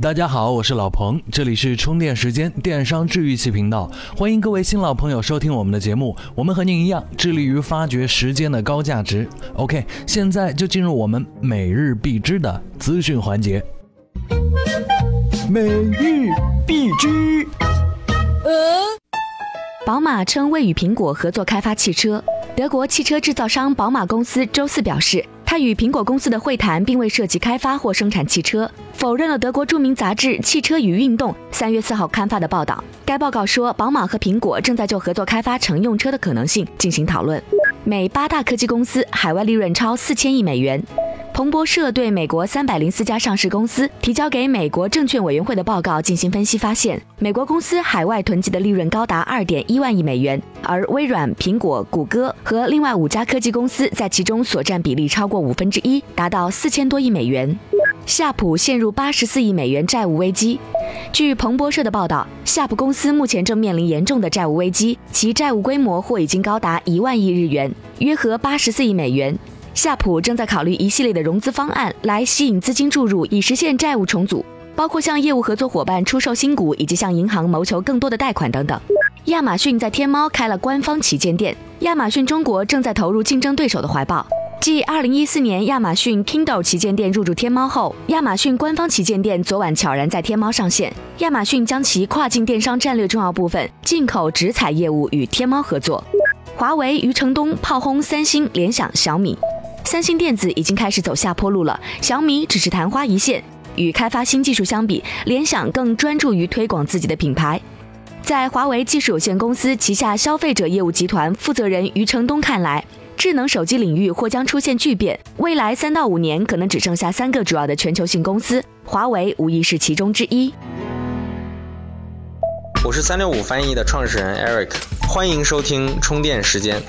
大家好，我是老彭，这里是充电时间电商治愈系频道，欢迎各位新老朋友收听我们的节目。我们和您一样，致力于发掘时间的高价值。OK，现在就进入我们每日必知的资讯环节。每日必知。宝马称未与苹果合作开发汽车。德国汽车制造商宝马公司周四表示。他与苹果公司的会谈并未涉及开发或生产汽车，否认了德国著名杂志《汽车与运动》三月四号刊发的报道。该报告说，宝马和苹果正在就合作开发乘用车的可能性进行讨论。美八大科技公司海外利润超四千亿美元。彭博社对美国三百零四家上市公司提交给美国证券委员会的报告进行分析，发现美国公司海外囤积的利润高达二点一万亿美元，而微软、苹果、谷歌和另外五家科技公司在其中所占比例超过五分之一，达到四千多亿美元。夏普陷入八十四亿美元债务危机。据彭博社的报道，夏普公司目前正面临严重的债务危机，其债务规模或已经高达一万亿日元，约合八十四亿美元。夏普正在考虑一系列的融资方案来吸引资金注入，以实现债务重组，包括向业务合作伙伴出售新股，以及向银行谋求更多的贷款等等。亚马逊在天猫开了官方旗舰店，亚马逊中国正在投入竞争对手的怀抱。继2014年亚马逊 Kindle 旗舰店入驻天猫后，亚马逊官方旗舰店昨晚悄然在天猫上线。亚马逊将其跨境电商战略重要部分——进口直采业务与天猫合作。华为余承东炮轰三星、联想、小米。三星电子已经开始走下坡路了，小米只是昙花一现。与开发新技术相比，联想更专注于推广自己的品牌。在华为技术有限公司旗下消费者业务集团负责人余承东看来，智能手机领域或将出现巨变，未来三到五年可能只剩下三个主要的全球性公司，华为无疑是其中之一。我是三六五翻译的创始人 Eric，欢迎收听充电时间。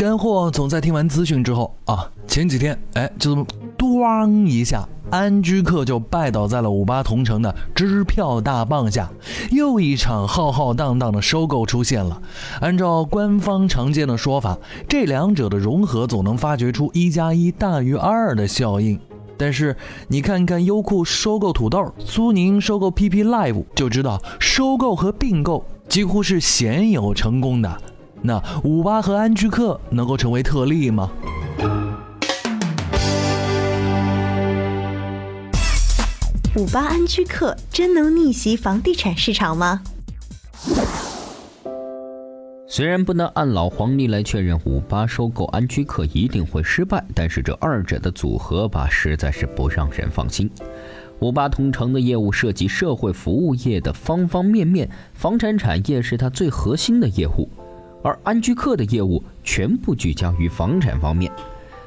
干货总在听完资讯之后啊，前几天哎，就这么咣一下，安居客就拜倒在了五八同城的支票大棒下，又一场浩浩荡荡的收购出现了。按照官方常见的说法，这两者的融合总能发掘出一加一大于二的效应。但是你看看优酷收购土豆，苏宁收购 PP Live，就知道收购和并购几乎是鲜有成功的。那五八和安居客能够成为特例吗？五八安居客真能逆袭房地产市场吗？虽然不能按老黄历来确认五八收购安居客一定会失败，但是这二者的组合吧，实在是不让人放心。五八同城的业务涉及社会服务业的方方面面，房产产业是它最核心的业务。而安居客的业务全部聚焦于房产方面，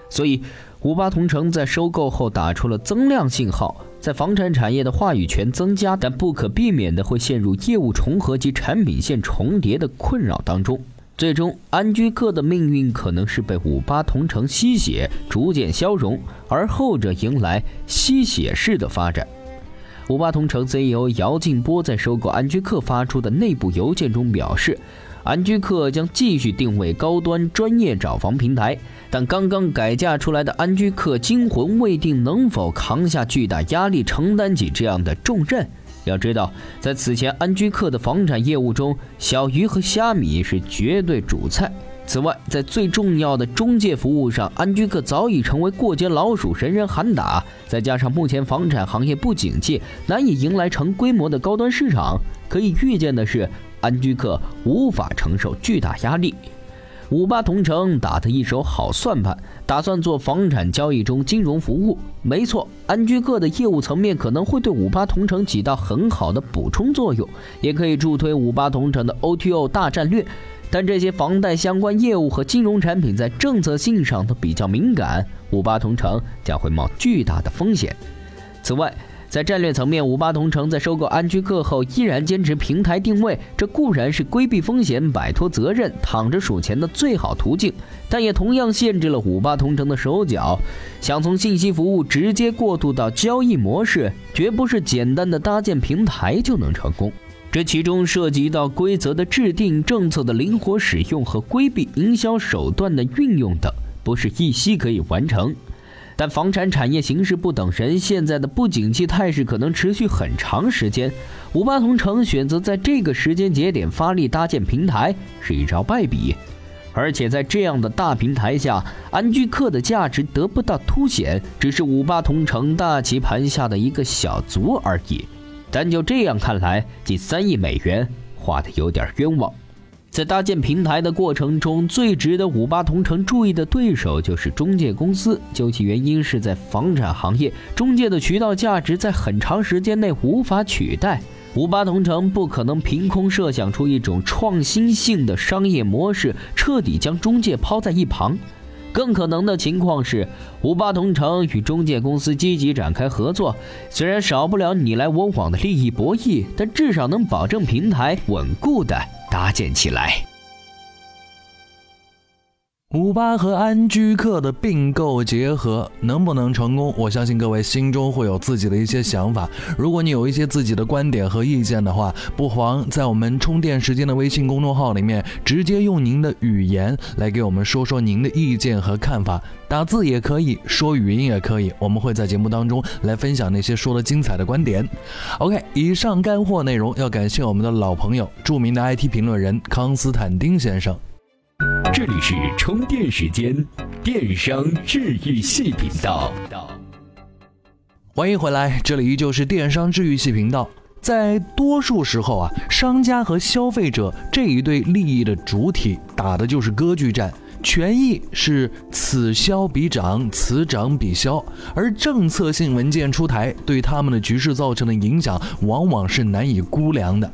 所以五八同城在收购后打出了增量信号，在房产产业的话语权增加，但不可避免的会陷入业务重合及产品线重叠的困扰当中。最终，安居客的命运可能是被五八同城吸血，逐渐消融，而后者迎来吸血式的发展。五八同城 CEO 姚劲波在收购安居客发出的内部邮件中表示。安居客将继续定位高端专业找房平台，但刚刚改嫁出来的安居客惊魂未定，能否扛下巨大压力，承担起这样的重任？要知道，在此前安居客的房产业务中，小鱼和虾米是绝对主菜。此外，在最重要的中介服务上，安居客早已成为过街老鼠，人人喊打。再加上目前房产行业不景气，难以迎来成规模的高端市场，可以预见的是。安居客无法承受巨大压力，五八同城打的一手好算盘，打算做房产交易中金融服务。没错，安居客的业务层面可能会对五八同城起到很好的补充作用，也可以助推五八同城的 O2O 大战略。但这些房贷相关业务和金融产品在政策性上都比较敏感，五八同城将会冒巨大的风险。此外，在战略层面，五八同城在收购安居客后依然坚持平台定位，这固然是规避风险、摆脱责任、躺着数钱的最好途径，但也同样限制了五八同城的手脚。想从信息服务直接过渡到交易模式，绝不是简单的搭建平台就能成功。这其中涉及到规则的制定、政策的灵活使用和规避营销手段的运用等，不是一夕可以完成。但房产产业形势不等人，现在的不景气态势可能持续很长时间。五八同城选择在这个时间节点发力搭建平台，是一招败笔。而且在这样的大平台下，安居客的价值得不到凸显，只是五八同城大棋盘下的一个小卒而已。但就这样看来，近三亿美元花的有点冤枉。在搭建平台的过程中，最值得五八同城注意的对手就是中介公司。究其原因，是在房产行业，中介的渠道价值在很长时间内无法取代。五八同城不可能凭空设想出一种创新性的商业模式，彻底将中介抛在一旁。更可能的情况是，五八同城与中介公司积极展开合作，虽然少不了你来我往的利益博弈，但至少能保证平台稳固的。搭建起来。五八和安居客的并购结合能不能成功？我相信各位心中会有自己的一些想法。如果你有一些自己的观点和意见的话，不妨在我们充电时间的微信公众号里面，直接用您的语言来给我们说说您的意见和看法。打字也可以说语音也可以，我们会在节目当中来分享那些说的精彩的观点。OK，以上干货内容要感谢我们的老朋友，著名的 IT 评论人康斯坦丁先生。这里是充电时间，电商治愈系频道。欢迎回来，这里依旧是电商治愈系频道。在多数时候啊，商家和消费者这一对利益的主体打的就是割据战，权益是此消彼长，此长彼消，而政策性文件出台对他们的局势造成的影响，往往是难以估量的。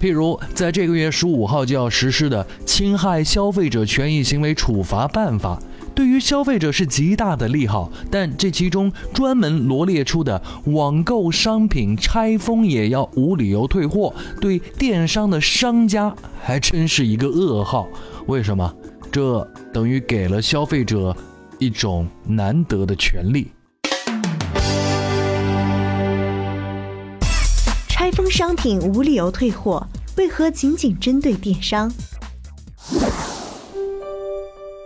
譬如，在这个月十五号就要实施的侵害消费者权益行为处罚办法，对于消费者是极大的利好。但这其中专门罗列出的网购商品拆封也要无理由退货，对电商的商家还真是一个噩耗。为什么？这等于给了消费者一种难得的权利。商品无理由退货，为何仅仅针对电商？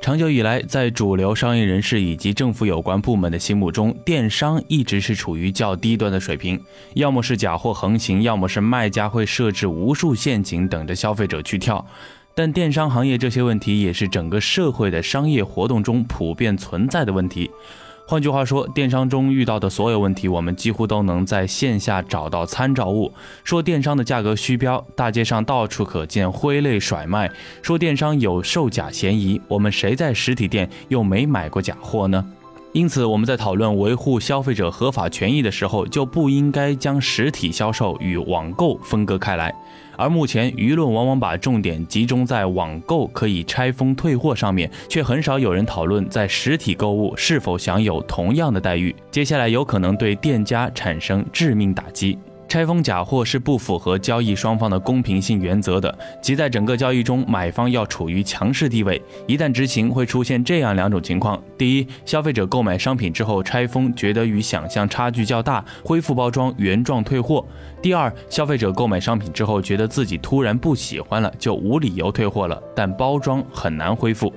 长久以来，在主流商业人士以及政府有关部门的心目中，电商一直是处于较低端的水平，要么是假货横行，要么是卖家会设置无数陷阱等着消费者去跳。但电商行业这些问题，也是整个社会的商业活动中普遍存在的问题。换句话说，电商中遇到的所有问题，我们几乎都能在线下找到参照物。说电商的价格虚标，大街上到处可见挥泪甩卖；说电商有售假嫌疑，我们谁在实体店又没买过假货呢？因此，我们在讨论维护消费者合法权益的时候，就不应该将实体销售与网购分割开来。而目前，舆论往往把重点集中在网购可以拆封退货上面，却很少有人讨论在实体购物是否享有同样的待遇。接下来有可能对店家产生致命打击。拆封假货是不符合交易双方的公平性原则的，即在整个交易中，买方要处于强势地位。一旦执行，会出现这样两种情况：第一，消费者购买商品之后拆封，觉得与想象差距较大，恢复包装原状退货；第二，消费者购买商品之后，觉得自己突然不喜欢了，就无理由退货了，但包装很难恢复。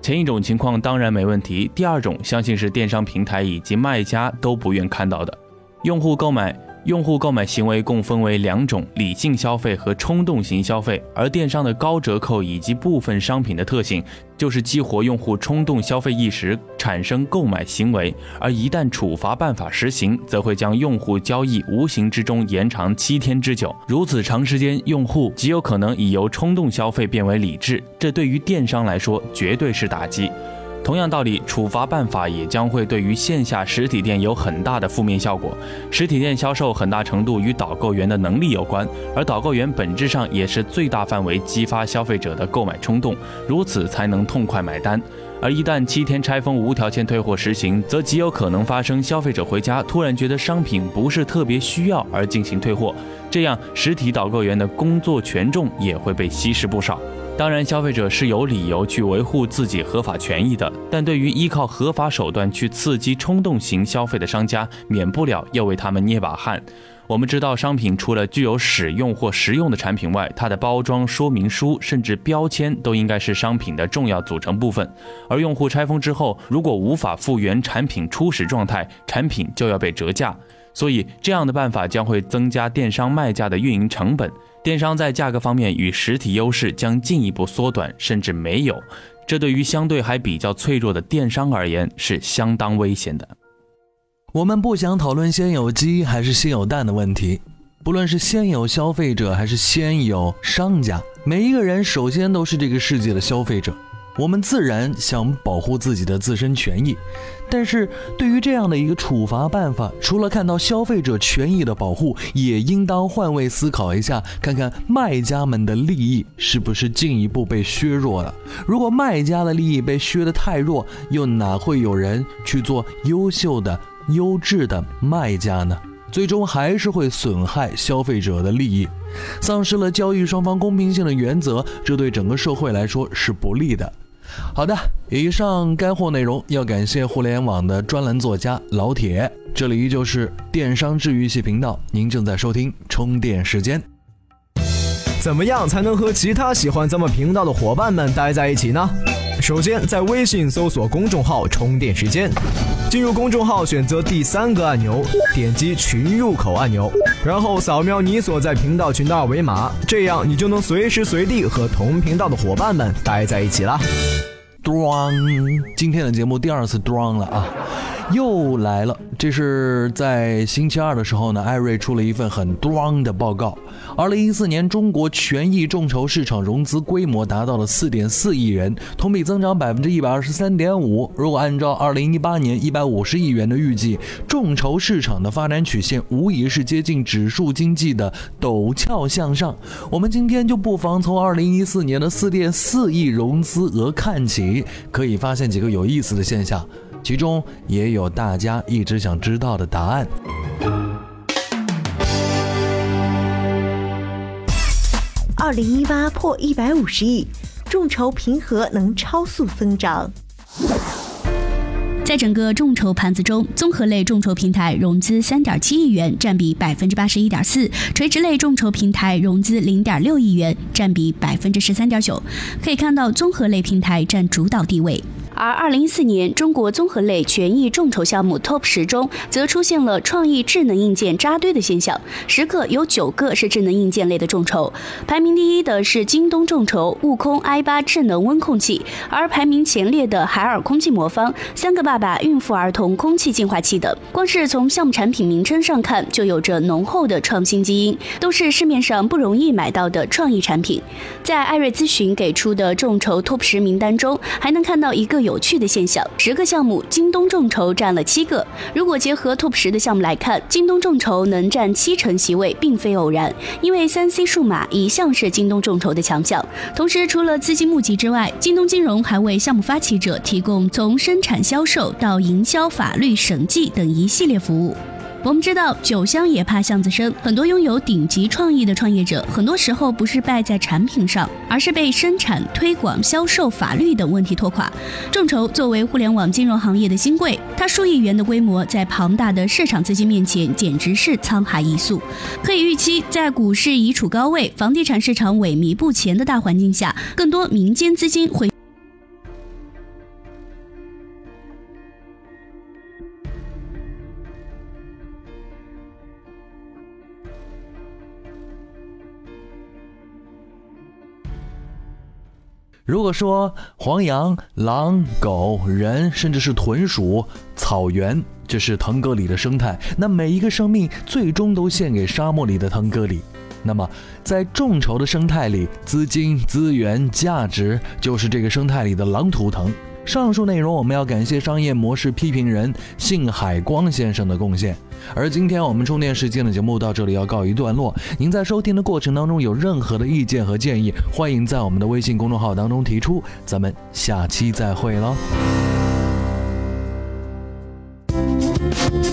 前一种情况当然没问题，第二种相信是电商平台以及卖家都不愿看到的，用户购买。用户购买行为共分为两种：理性消费和冲动型消费。而电商的高折扣以及部分商品的特性，就是激活用户冲动消费意识，产生购买行为。而一旦处罚办法实行，则会将用户交易无形之中延长七天之久。如此长时间，用户极有可能已由冲动消费变为理智，这对于电商来说绝对是打击。同样道理，处罚办法也将会对于线下实体店有很大的负面效果。实体店销售很大程度与导购员的能力有关，而导购员本质上也是最大范围激发消费者的购买冲动，如此才能痛快买单。而一旦七天拆封无条件退货实行，则极有可能发生消费者回家突然觉得商品不是特别需要而进行退货，这样实体导购员的工作权重也会被稀释不少。当然，消费者是有理由去维护自己合法权益的，但对于依靠合法手段去刺激冲动型消费的商家，免不了要为他们捏把汗。我们知道，商品除了具有使用或实用的产品外，它的包装说明书甚至标签都应该是商品的重要组成部分。而用户拆封之后，如果无法复原产品初始状态，产品就要被折价。所以，这样的办法将会增加电商卖家的运营成本。电商在价格方面与实体优势将进一步缩短，甚至没有。这对于相对还比较脆弱的电商而言是相当危险的。我们不想讨论先有鸡还是先有蛋的问题，不论是先有消费者还是先有商家，每一个人首先都是这个世界的消费者。我们自然想保护自己的自身权益，但是对于这样的一个处罚办法，除了看到消费者权益的保护，也应当换位思考一下，看看卖家们的利益是不是进一步被削弱了。如果卖家的利益被削得太弱，又哪会有人去做优秀的、优质的卖家呢？最终还是会损害消费者的利益，丧失了交易双方公平性的原则，这对整个社会来说是不利的。好的，以上干货内容要感谢互联网的专栏作家老铁。这里依旧是电商治愈系频道，您正在收听充电时间。怎么样才能和其他喜欢咱们频道的伙伴们待在一起呢？首先，在微信搜索公众号“充电时间”，进入公众号，选择第三个按钮，点击群入口按钮，然后扫描你所在频道群的二维码，这样你就能随时随地和同频道的伙伴们待在一起啦。装，今天的节目第二次装了啊，又来了。这是在星期二的时候呢，艾瑞出了一份很装的报告。二零一四年中国权益众筹市场融资规模达到了四点四亿元，同比增长百分之一百二十三点五。如果按照二零一八年一百五十亿元的预计，众筹市场的发展曲线无疑是接近指数经济的陡峭向上。我们今天就不妨从二零一四年的四点四亿融资额看起，可以发现几个有意思的现象，其中也有大家一直想知道的答案。二零一八破一百五十亿，众筹平和能超速增长。在整个众筹盘子中，综合类众筹平台融资三点七亿元，占比百分之八十一点四；垂直类众筹平台融资零点六亿元，占比百分之十三点九。可以看到，综合类平台占主导地位。而二零一四年中国综合类权益众筹项目 TOP 十中，则出现了创意智能硬件扎堆的现象，十个有九个是智能硬件类的众筹。排名第一的是京东众筹悟空 i 八智能温控器，而排名前列的海尔空气魔方、三个爸爸孕妇儿童空气净化器等，光是从项目产品名称上看，就有着浓厚的创新基因，都是市面上不容易买到的创意产品。在艾瑞咨询给出的众筹 TOP 十名单中，还能看到一个有。有趣的现象，十个项目，京东众筹占了七个。如果结合 TOP 十的项目来看，京东众筹能占七成席位，并非偶然，因为三 C 数码一向是京东众筹的强项。同时，除了资金募集之外，京东金融还为项目发起者提供从生产、销售到营销、法律、审计等一系列服务。我们知道酒香也怕巷子深，很多拥有顶级创意的创业者，很多时候不是败在产品上，而是被生产、推广、销售、法律等问题拖垮。众筹作为互联网金融行业的新贵，它数亿元的规模在庞大的市场资金面前简直是沧海一粟。可以预期，在股市已处高位、房地产市场萎靡不前的大环境下，更多民间资金会。如果说黄羊、狼、狗、人，甚至是豚鼠、草原，这是腾格里的生态，那每一个生命最终都献给沙漠里的腾格里。那么，在众筹的生态里，资金、资源、价值就是这个生态里的狼图腾。上述内容我们要感谢商业模式批评人信海光先生的贡献。而今天我们充电时间的节目到这里要告一段落。您在收听的过程当中有任何的意见和建议，欢迎在我们的微信公众号当中提出。咱们下期再会喽。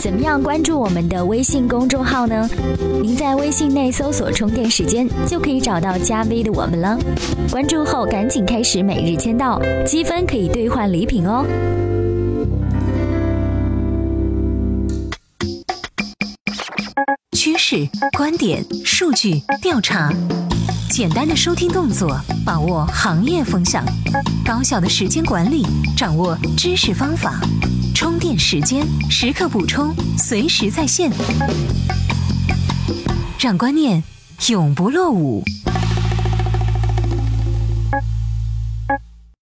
怎么样关注我们的微信公众号呢？您在微信内搜索“充电时间”就可以找到加 V 的我们了。关注后赶紧开始每日签到，积分可以兑换礼品哦。趋势、观点、数据、调查，简单的收听动作，把握行业风向；高效的时间管理，掌握知识方法。电时间，时刻补充，随时在线，让观念永不落伍。